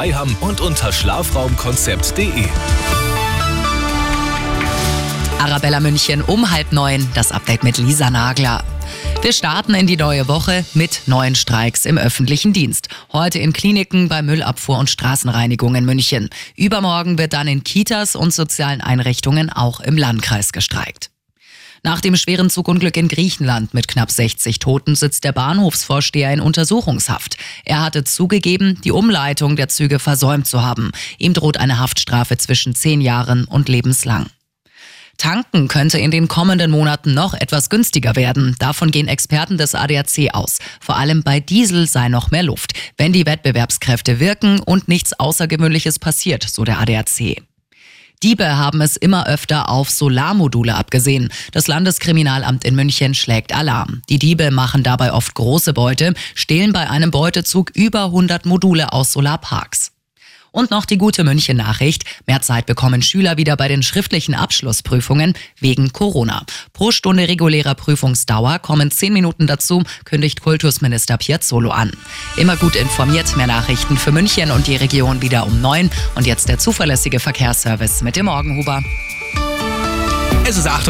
Freiham und unter schlafraumkonzept.de. Arabella München um halb neun, das Update mit Lisa Nagler. Wir starten in die neue Woche mit neuen Streiks im öffentlichen Dienst. Heute in Kliniken, bei Müllabfuhr und Straßenreinigung in München. Übermorgen wird dann in Kitas und sozialen Einrichtungen auch im Landkreis gestreikt. Nach dem schweren Zugunglück in Griechenland mit knapp 60 Toten sitzt der Bahnhofsvorsteher in Untersuchungshaft. Er hatte zugegeben, die Umleitung der Züge versäumt zu haben. Ihm droht eine Haftstrafe zwischen zehn Jahren und lebenslang. Tanken könnte in den kommenden Monaten noch etwas günstiger werden. Davon gehen Experten des ADAC aus. Vor allem bei Diesel sei noch mehr Luft, wenn die Wettbewerbskräfte wirken und nichts Außergewöhnliches passiert, so der ADAC. Diebe haben es immer öfter auf Solarmodule abgesehen. Das Landeskriminalamt in München schlägt Alarm. Die Diebe machen dabei oft große Beute, stehlen bei einem Beutezug über 100 Module aus Solarparks. Und noch die gute München-Nachricht. Mehr Zeit bekommen Schüler wieder bei den schriftlichen Abschlussprüfungen wegen Corona. Pro Stunde regulärer Prüfungsdauer kommen zehn Minuten dazu, kündigt Kultusminister Piazzolo an. Immer gut informiert, mehr Nachrichten für München und die Region wieder um neun. Und jetzt der zuverlässige Verkehrsservice mit dem Morgenhuber. Es ist 8